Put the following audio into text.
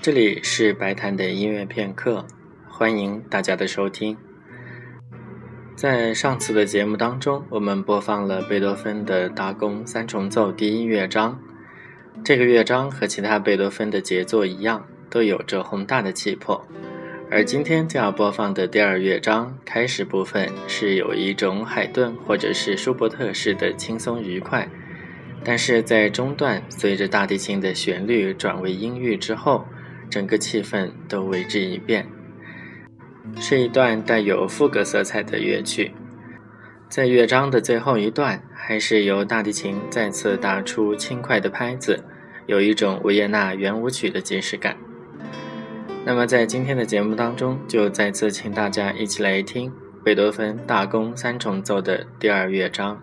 这里是白谈的音乐片刻，欢迎大家的收听。在上次的节目当中，我们播放了贝多芬的大宫三重奏第一乐章。这个乐章和其他贝多芬的杰作一样，都有着宏大的气魄。而今天将要播放的第二乐章开始部分，是有一种海顿或者是舒伯特式的轻松愉快。但是在中段，随着大提琴的旋律转为阴郁之后，整个气氛都为之一变。是一段带有副歌色彩的乐曲。在乐章的最后一段，还是由大提琴再次打出轻快的拍子，有一种维也纳圆舞曲的即视感。那么在今天的节目当中，就再次请大家一起来听贝多芬大宫三重奏的第二乐章。